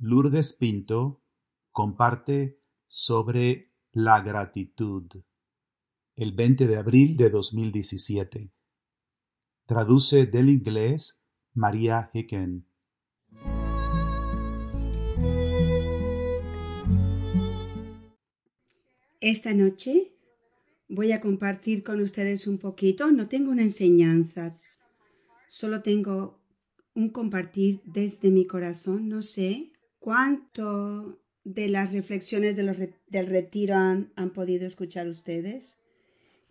Lourdes Pinto comparte sobre la gratitud el 20 de abril de 2017. Traduce del inglés María Hicken. Esta noche voy a compartir con ustedes un poquito. No tengo una enseñanza, solo tengo un compartir desde mi corazón. No sé cuánto de las reflexiones del retiro han, han podido escuchar ustedes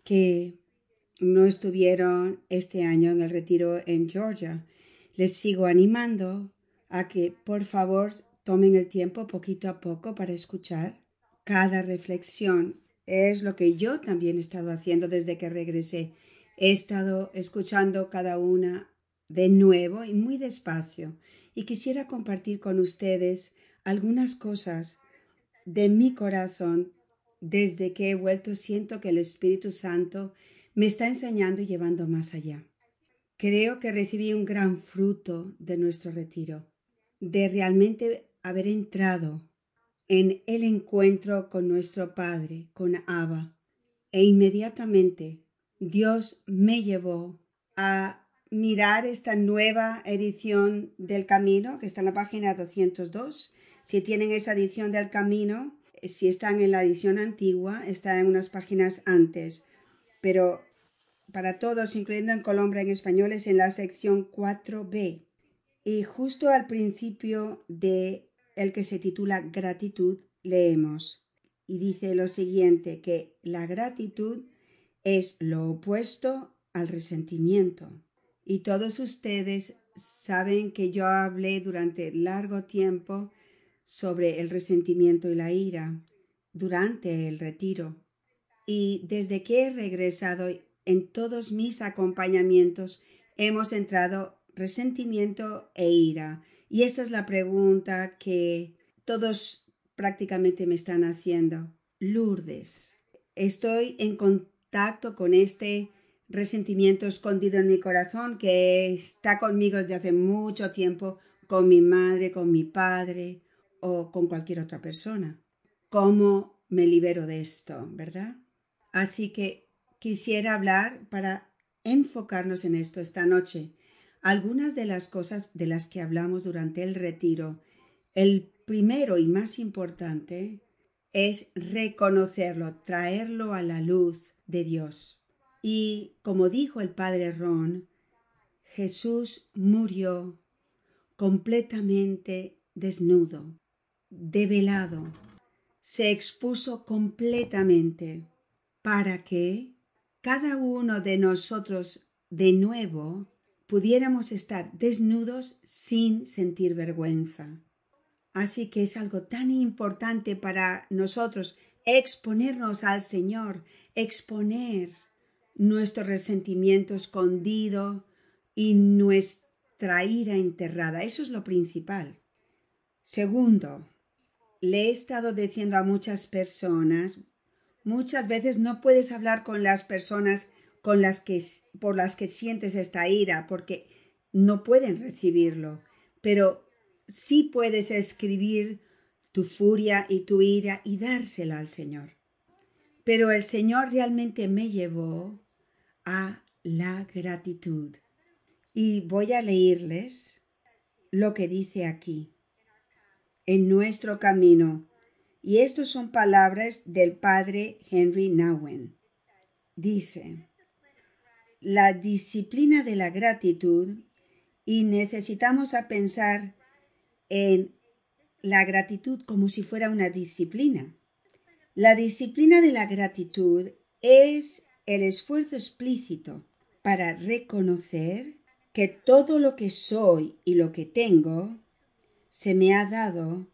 que no estuvieron este año en el retiro en Georgia. Les sigo animando a que por favor tomen el tiempo poquito a poco para escuchar cada reflexión. Es lo que yo también he estado haciendo desde que regresé. He estado escuchando cada una de nuevo y muy despacio y quisiera compartir con ustedes algunas cosas de mi corazón desde que he vuelto siento que el Espíritu Santo me está enseñando y llevando más allá. Creo que recibí un gran fruto de nuestro retiro, de realmente haber entrado en el encuentro con nuestro Padre, con Abba, e inmediatamente Dios me llevó a mirar esta nueva edición del Camino, que está en la página 202. Si tienen esa edición del Camino, si están en la edición antigua, está en unas páginas antes, pero para todos, incluyendo en Colombia en español, es en la sección 4b. Y justo al principio de el que se titula Gratitud, leemos y dice lo siguiente, que la gratitud es lo opuesto al resentimiento. Y todos ustedes saben que yo hablé durante largo tiempo sobre el resentimiento y la ira durante el retiro. Y desde que he regresado en todos mis acompañamientos hemos entrado resentimiento e ira. Y esta es la pregunta que todos prácticamente me están haciendo. Lourdes, estoy en contacto con este resentimiento escondido en mi corazón que está conmigo desde hace mucho tiempo, con mi madre, con mi padre, o con cualquier otra persona. ¿Cómo me libero de esto, verdad? Así que quisiera hablar para enfocarnos en esto esta noche. Algunas de las cosas de las que hablamos durante el retiro, el primero y más importante es reconocerlo, traerlo a la luz de Dios. Y como dijo el padre Ron, Jesús murió completamente desnudo develado, se expuso completamente para que cada uno de nosotros de nuevo pudiéramos estar desnudos sin sentir vergüenza. Así que es algo tan importante para nosotros exponernos al Señor, exponer nuestro resentimiento escondido y nuestra ira enterrada. Eso es lo principal. Segundo, le he estado diciendo a muchas personas, muchas veces no puedes hablar con las personas con las que por las que sientes esta ira porque no pueden recibirlo, pero sí puedes escribir tu furia y tu ira y dársela al Señor. Pero el Señor realmente me llevó a la gratitud. Y voy a leerles lo que dice aquí en nuestro camino. Y estas son palabras del padre Henry Nowen. Dice, la disciplina de la gratitud y necesitamos a pensar en la gratitud como si fuera una disciplina. La disciplina de la gratitud es el esfuerzo explícito para reconocer que todo lo que soy y lo que tengo se me ha dado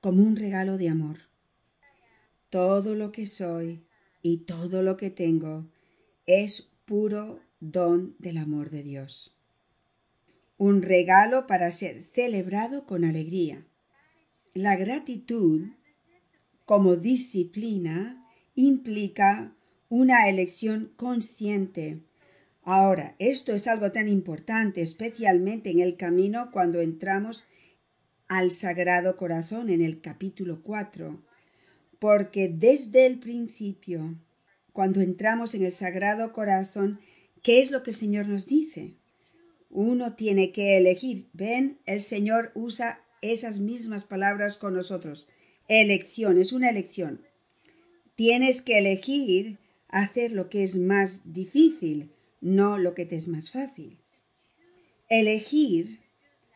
como un regalo de amor. Todo lo que soy y todo lo que tengo es puro don del amor de Dios. Un regalo para ser celebrado con alegría. La gratitud como disciplina implica una elección consciente. Ahora, esto es algo tan importante, especialmente en el camino cuando entramos al Sagrado Corazón en el capítulo 4, porque desde el principio, cuando entramos en el Sagrado Corazón, ¿qué es lo que el Señor nos dice? Uno tiene que elegir. Ven, el Señor usa esas mismas palabras con nosotros. Elección, es una elección. Tienes que elegir hacer lo que es más difícil, no lo que te es más fácil. Elegir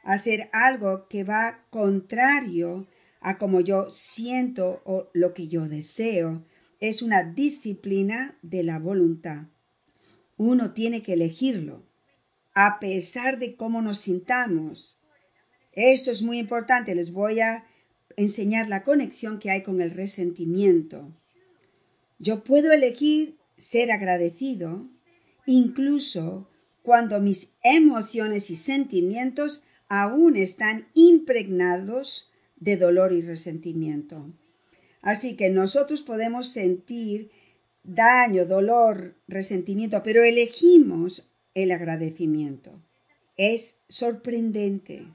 hacer algo que va contrario a como yo siento o lo que yo deseo es una disciplina de la voluntad. Uno tiene que elegirlo, a pesar de cómo nos sintamos. Esto es muy importante. Les voy a enseñar la conexión que hay con el resentimiento. Yo puedo elegir ser agradecido incluso cuando mis emociones y sentimientos aún están impregnados de dolor y resentimiento. Así que nosotros podemos sentir daño, dolor, resentimiento, pero elegimos el agradecimiento. Es sorprendente,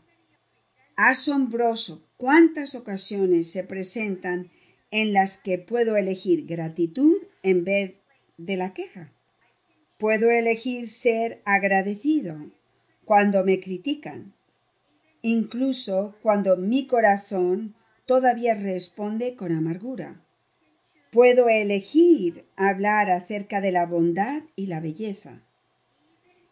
asombroso cuántas ocasiones se presentan en las que puedo elegir gratitud en vez de la queja. Puedo elegir ser agradecido cuando me critican, incluso cuando mi corazón todavía responde con amargura. Puedo elegir hablar acerca de la bondad y la belleza,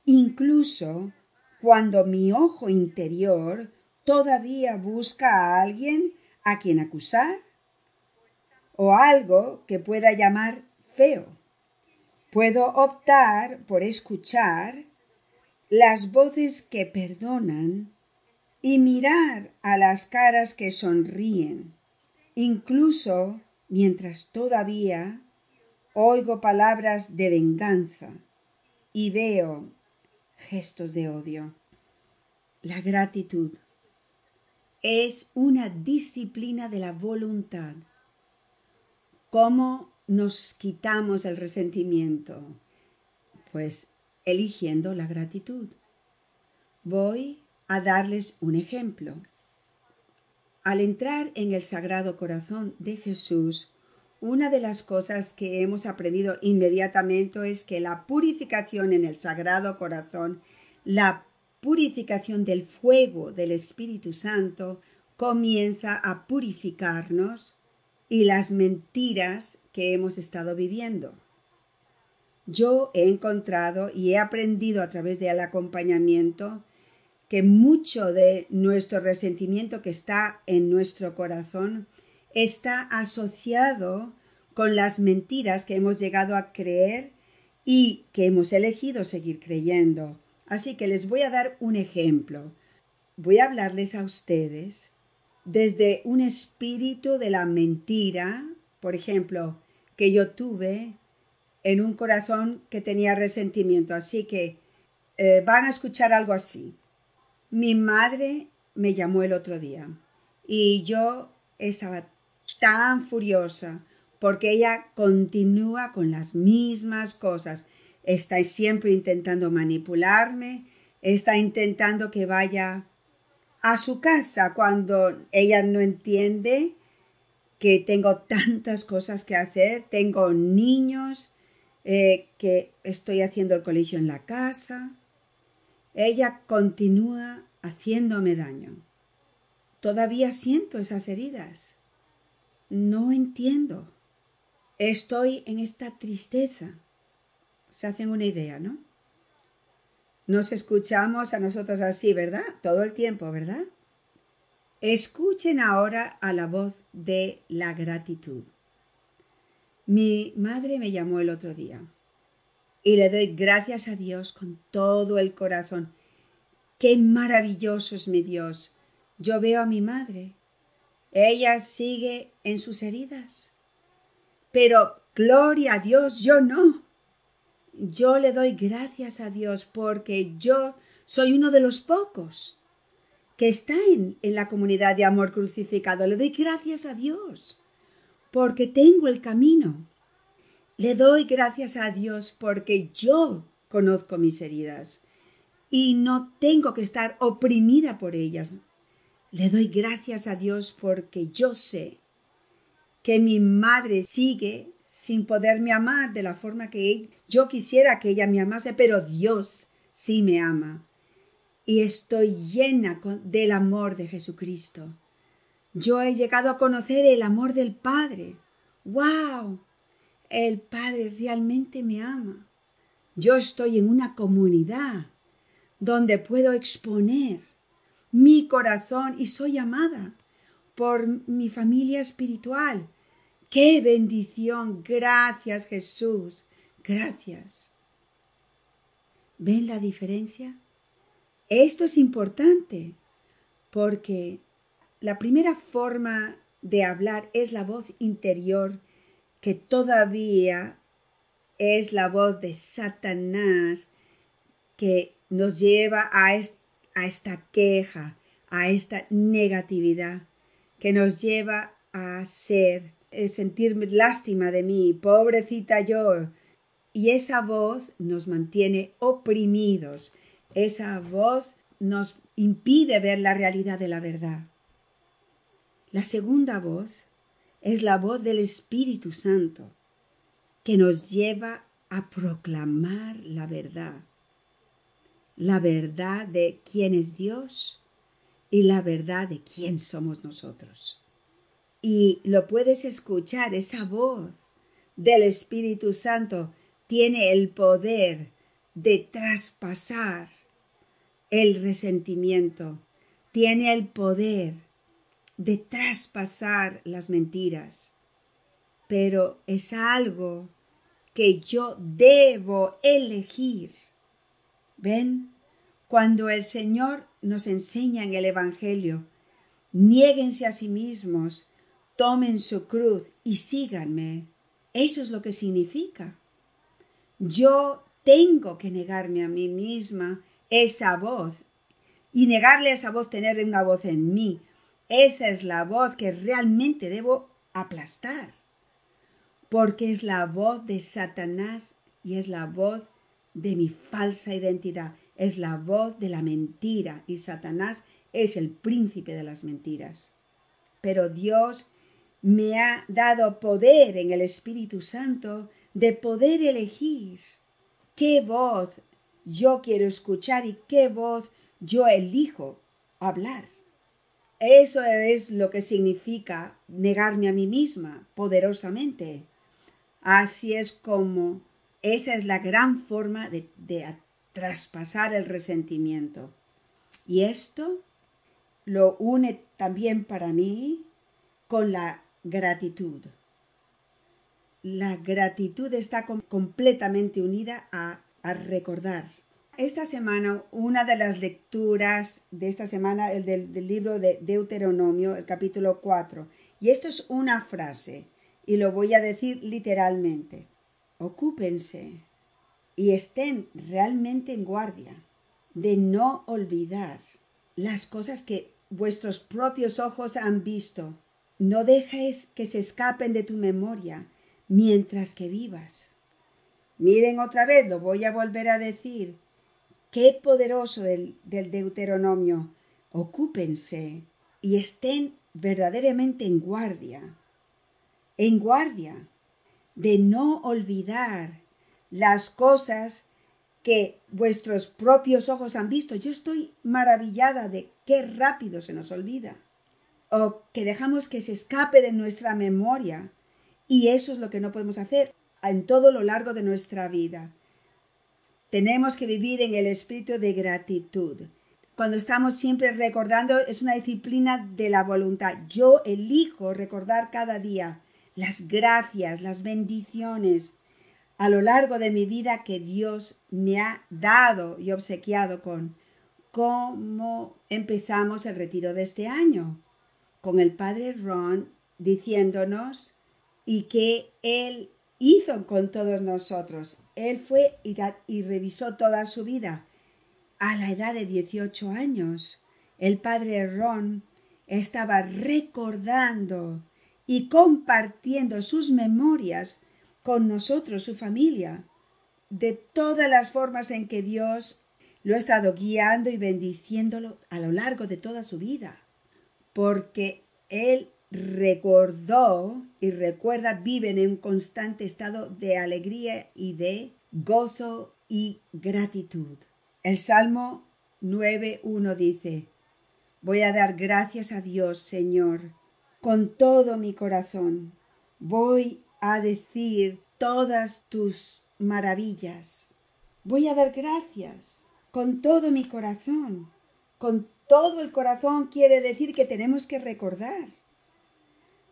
incluso cuando mi ojo interior todavía busca a alguien a quien acusar o algo que pueda llamar feo. Puedo optar por escuchar las voces que perdonan y mirar a las caras que sonríen, incluso mientras todavía oigo palabras de venganza y veo gestos de odio. La gratitud es una disciplina de la voluntad. ¿Cómo nos quitamos el resentimiento? Pues eligiendo la gratitud. Voy a darles un ejemplo. Al entrar en el Sagrado Corazón de Jesús, una de las cosas que hemos aprendido inmediatamente es que la purificación en el Sagrado Corazón, la purificación del fuego del Espíritu Santo, comienza a purificarnos y las mentiras que hemos estado viviendo. Yo he encontrado y he aprendido a través del acompañamiento que mucho de nuestro resentimiento que está en nuestro corazón está asociado con las mentiras que hemos llegado a creer y que hemos elegido seguir creyendo. Así que les voy a dar un ejemplo. Voy a hablarles a ustedes desde un espíritu de la mentira, por ejemplo, que yo tuve en un corazón que tenía resentimiento. Así que eh, van a escuchar algo así. Mi madre me llamó el otro día y yo estaba tan furiosa porque ella continúa con las mismas cosas. Está siempre intentando manipularme, está intentando que vaya a su casa cuando ella no entiende que tengo tantas cosas que hacer, tengo niños, eh, que estoy haciendo el colegio en la casa, ella continúa haciéndome daño. Todavía siento esas heridas. No entiendo. Estoy en esta tristeza. Se hacen una idea, ¿no? Nos escuchamos a nosotros así, ¿verdad? Todo el tiempo, ¿verdad? Escuchen ahora a la voz de la gratitud. Mi madre me llamó el otro día y le doy gracias a Dios con todo el corazón. Qué maravilloso es mi Dios. Yo veo a mi madre. Ella sigue en sus heridas. Pero, gloria a Dios, yo no. Yo le doy gracias a Dios porque yo soy uno de los pocos que está en, en la comunidad de amor crucificado. Le doy gracias a Dios porque tengo el camino le doy gracias a Dios porque yo conozco mis heridas y no tengo que estar oprimida por ellas. Le doy gracias a Dios porque yo sé que mi madre sigue sin poderme amar de la forma que yo quisiera que ella me amase, pero Dios sí me ama. Y estoy llena del amor de Jesucristo. Yo he llegado a conocer el amor del Padre. ¡Wow! El Padre realmente me ama. Yo estoy en una comunidad donde puedo exponer mi corazón y soy amada por mi familia espiritual. ¡Qué bendición! Gracias Jesús. Gracias. ¿Ven la diferencia? Esto es importante porque la primera forma de hablar es la voz interior que todavía es la voz de Satanás que nos lleva a, esta queja, a esta negatividad, que nos lleva a ser, a sentirme lástima de mí, pobrecita yo. Y esa voz nos mantiene oprimidos, esa voz nos impide ver la realidad de la verdad. La segunda voz es la voz del Espíritu Santo, que nos lleva a proclamar la verdad. La verdad de quién es Dios y la verdad de quién somos nosotros. Y lo puedes escuchar, esa voz del Espíritu Santo tiene el poder de traspasar el resentimiento, tiene el poder de traspasar las mentiras, pero es algo que yo debo elegir. ¿Ven? Cuando el Señor nos enseña en el Evangelio, niéguense a sí mismos, tomen su cruz y síganme. Eso es lo que significa. Yo tengo que negarme a mí misma esa voz y negarle a esa voz tener una voz en mí, esa es la voz que realmente debo aplastar, porque es la voz de Satanás y es la voz de mi falsa identidad, es la voz de la mentira y Satanás es el príncipe de las mentiras. Pero Dios me ha dado poder en el Espíritu Santo de poder elegir qué voz yo quiero escuchar y qué voz yo elijo hablar. Eso es lo que significa negarme a mí misma poderosamente. Así es como esa es la gran forma de, traspasar el resentimiento. Y esto lo une también para mí con la gratitud. La gratitud está completamente unida a recordar esta semana, una de las lecturas de esta semana, el del, libro de Deuteronomio, el capítulo 4. Y esto es una frase, y lo voy a decir literalmente. Ocúpense y estén realmente en guardia de no olvidar las cosas que vuestros propios ojos han visto. No dejes que se escapen de tu memoria mientras que vivas. Miren otra vez, lo voy a volver a decir. Qué poderoso del, Deuteronomio. Ocúpense y estén verdaderamente en guardia. En guardia de no olvidar las cosas que vuestros propios ojos han visto. Yo estoy maravillada de qué rápido se nos olvida. O que dejamos que se escape de nuestra memoria. Y eso es lo que no podemos hacer en todo lo largo de nuestra vida. Tenemos que vivir en el espíritu de gratitud. Cuando estamos siempre recordando, es una disciplina de la voluntad. Yo elijo recordar cada día las gracias, las bendiciones a lo largo de mi vida que Dios me ha dado y obsequiado con. ¿Cómo empezamos el retiro de este año? Con el padre Ron diciéndonos y que él hizo con todos nosotros. Él fue y, revisó toda su vida. A la edad de 18 años, el padre Ron estaba recordando y compartiendo sus memorias con nosotros, su familia, de todas las formas en que Dios lo ha estado guiando y bendiciéndolo a lo largo de toda su vida. Porque Él recordó y recuerda, viven en un constante estado de alegría y de gozo y gratitud. El Salmo 9.1 dice, Voy a dar gracias a Dios, Señor, con todo mi corazón. Voy a decir todas tus maravillas. Voy a dar gracias con todo mi corazón. Con todo el corazón quiere decir que tenemos que recordar.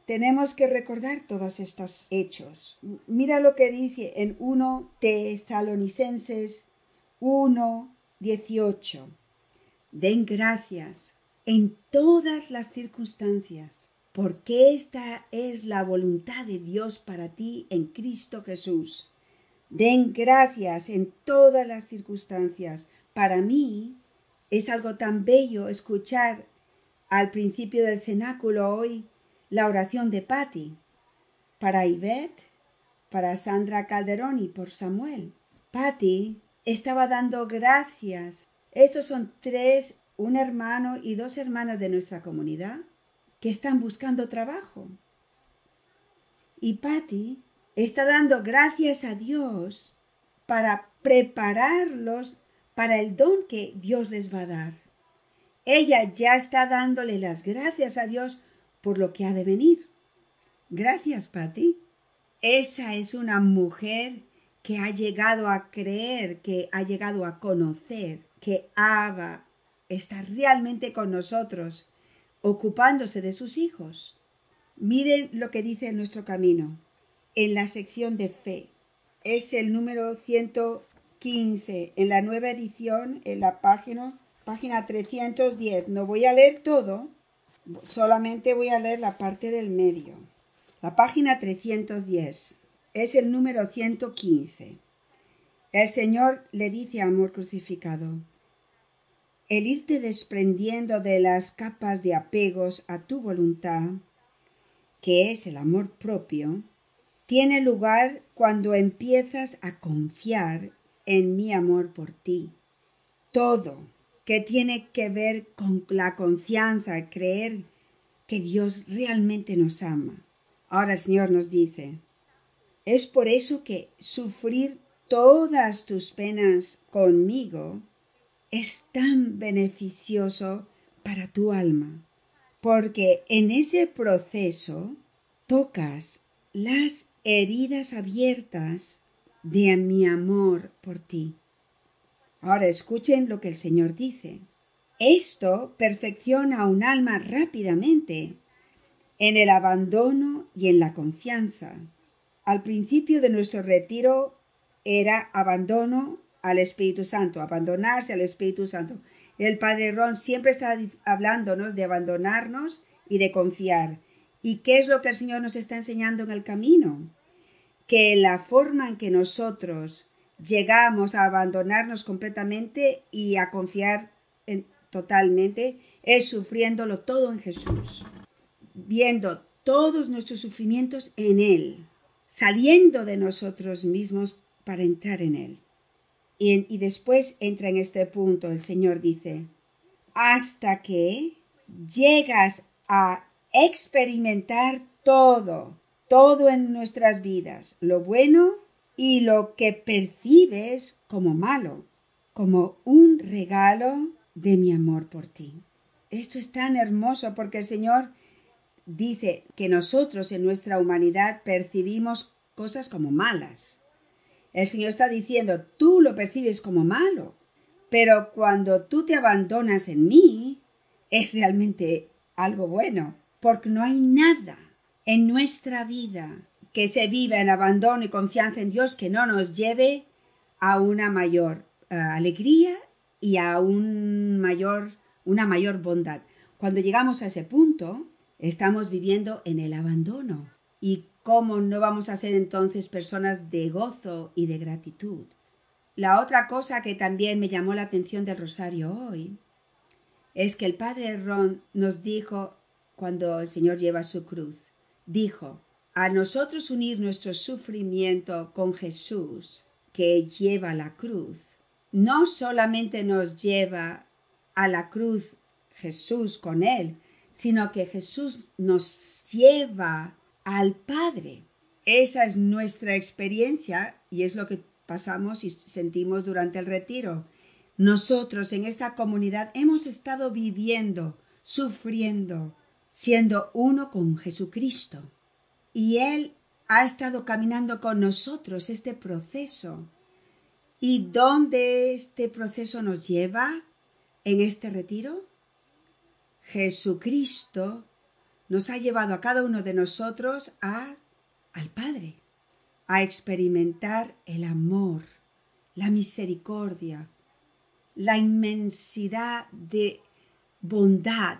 Tenemos que recordar todos estos hechos. Mira lo que dice en 1 Tesalonicenses 1, 18. Den gracias en todas las circunstancias, porque esta es la voluntad de Dios para ti en Cristo Jesús. Den gracias en todas las circunstancias. Para mí es algo tan bello escuchar al principio del cenáculo hoy la oración de Patti, para Ivette, para Sandra Calderón y por Samuel. Patti estaba dando gracias. Estos son tres un hermano y dos hermanas de nuestra comunidad que están buscando trabajo. Y Patty está dando gracias a Dios para prepararlos para el don que Dios les va a dar. Ella ya está dándole las gracias a Dios por lo que ha de venir. Gracias, Patty. Esa es una mujer que ha llegado a creer, que ha llegado a conocer que Abba está realmente con nosotros, ocupándose de sus hijos. Miren lo que dice nuestro camino en la sección de fe. Es el número 115 en la nueva edición, en la página, página 310. No voy a leer todo, solamente voy a leer la parte del medio. La página 310 es el número 115. El Señor le dice a Amor crucificado, el irte desprendiendo de las capas de apegos a tu voluntad, que es el amor propio, tiene lugar cuando empiezas a confiar en mi amor por ti. Todo que tiene que ver con la confianza, creer que Dios realmente nos ama. Ahora el Señor nos dice, es por eso que sufrir todas tus penas conmigo es tan beneficioso para tu alma, porque en ese proceso tocas las heridas abiertas de mi amor por ti. Ahora escuchen lo que el Señor dice. Esto perfecciona a un alma rápidamente en el abandono y en la confianza. Al principio de nuestro retiro era abandono al Espíritu Santo, abandonarse al Espíritu Santo. El Padre Ron siempre está hablándonos de abandonarnos y de confiar. ¿Y qué es lo que el Señor nos está enseñando en el camino? Que la forma en que nosotros llegamos a abandonarnos completamente y a confiar totalmente es sufriéndolo todo en Jesús, viendo todos nuestros sufrimientos en Él, saliendo de nosotros mismos para entrar en Él. Y, después entra en este punto, el Señor dice, hasta que llegas a experimentar todo, todo en nuestras vidas, lo bueno y lo que percibes como malo, como un regalo de mi amor por ti. Esto es tan hermoso porque el Señor dice que nosotros en nuestra humanidad percibimos cosas como malas, el Señor está diciendo, tú lo percibes como malo, pero cuando tú te abandonas en mí, es realmente algo bueno, porque no hay nada en nuestra vida que se viva en abandono y confianza en Dios que no nos lleve a una mayor eh, alegría y a un mayor, una mayor bondad. Cuando llegamos a ese punto, estamos viviendo en el abandono. Y ¿Cómo no vamos a ser entonces personas de gozo y de gratitud? La otra cosa que también me llamó la atención del rosario hoy es que el padre Ron nos dijo cuando el Señor lleva su cruz, dijo, a nosotros unir nuestro sufrimiento con Jesús, que lleva la cruz, no solamente nos lleva a la cruz Jesús con Él, sino que Jesús nos lleva al Padre. Esa es nuestra experiencia y es lo que pasamos y sentimos durante el retiro. Nosotros en esta comunidad hemos estado viviendo, sufriendo, siendo uno con Jesucristo. Y Él ha estado caminando con nosotros este proceso. ¿Y dónde este proceso nos lleva en este retiro? Jesucristo nos ha llevado a cada uno de nosotros a, al Padre, a experimentar el amor, la misericordia, la inmensidad de bondad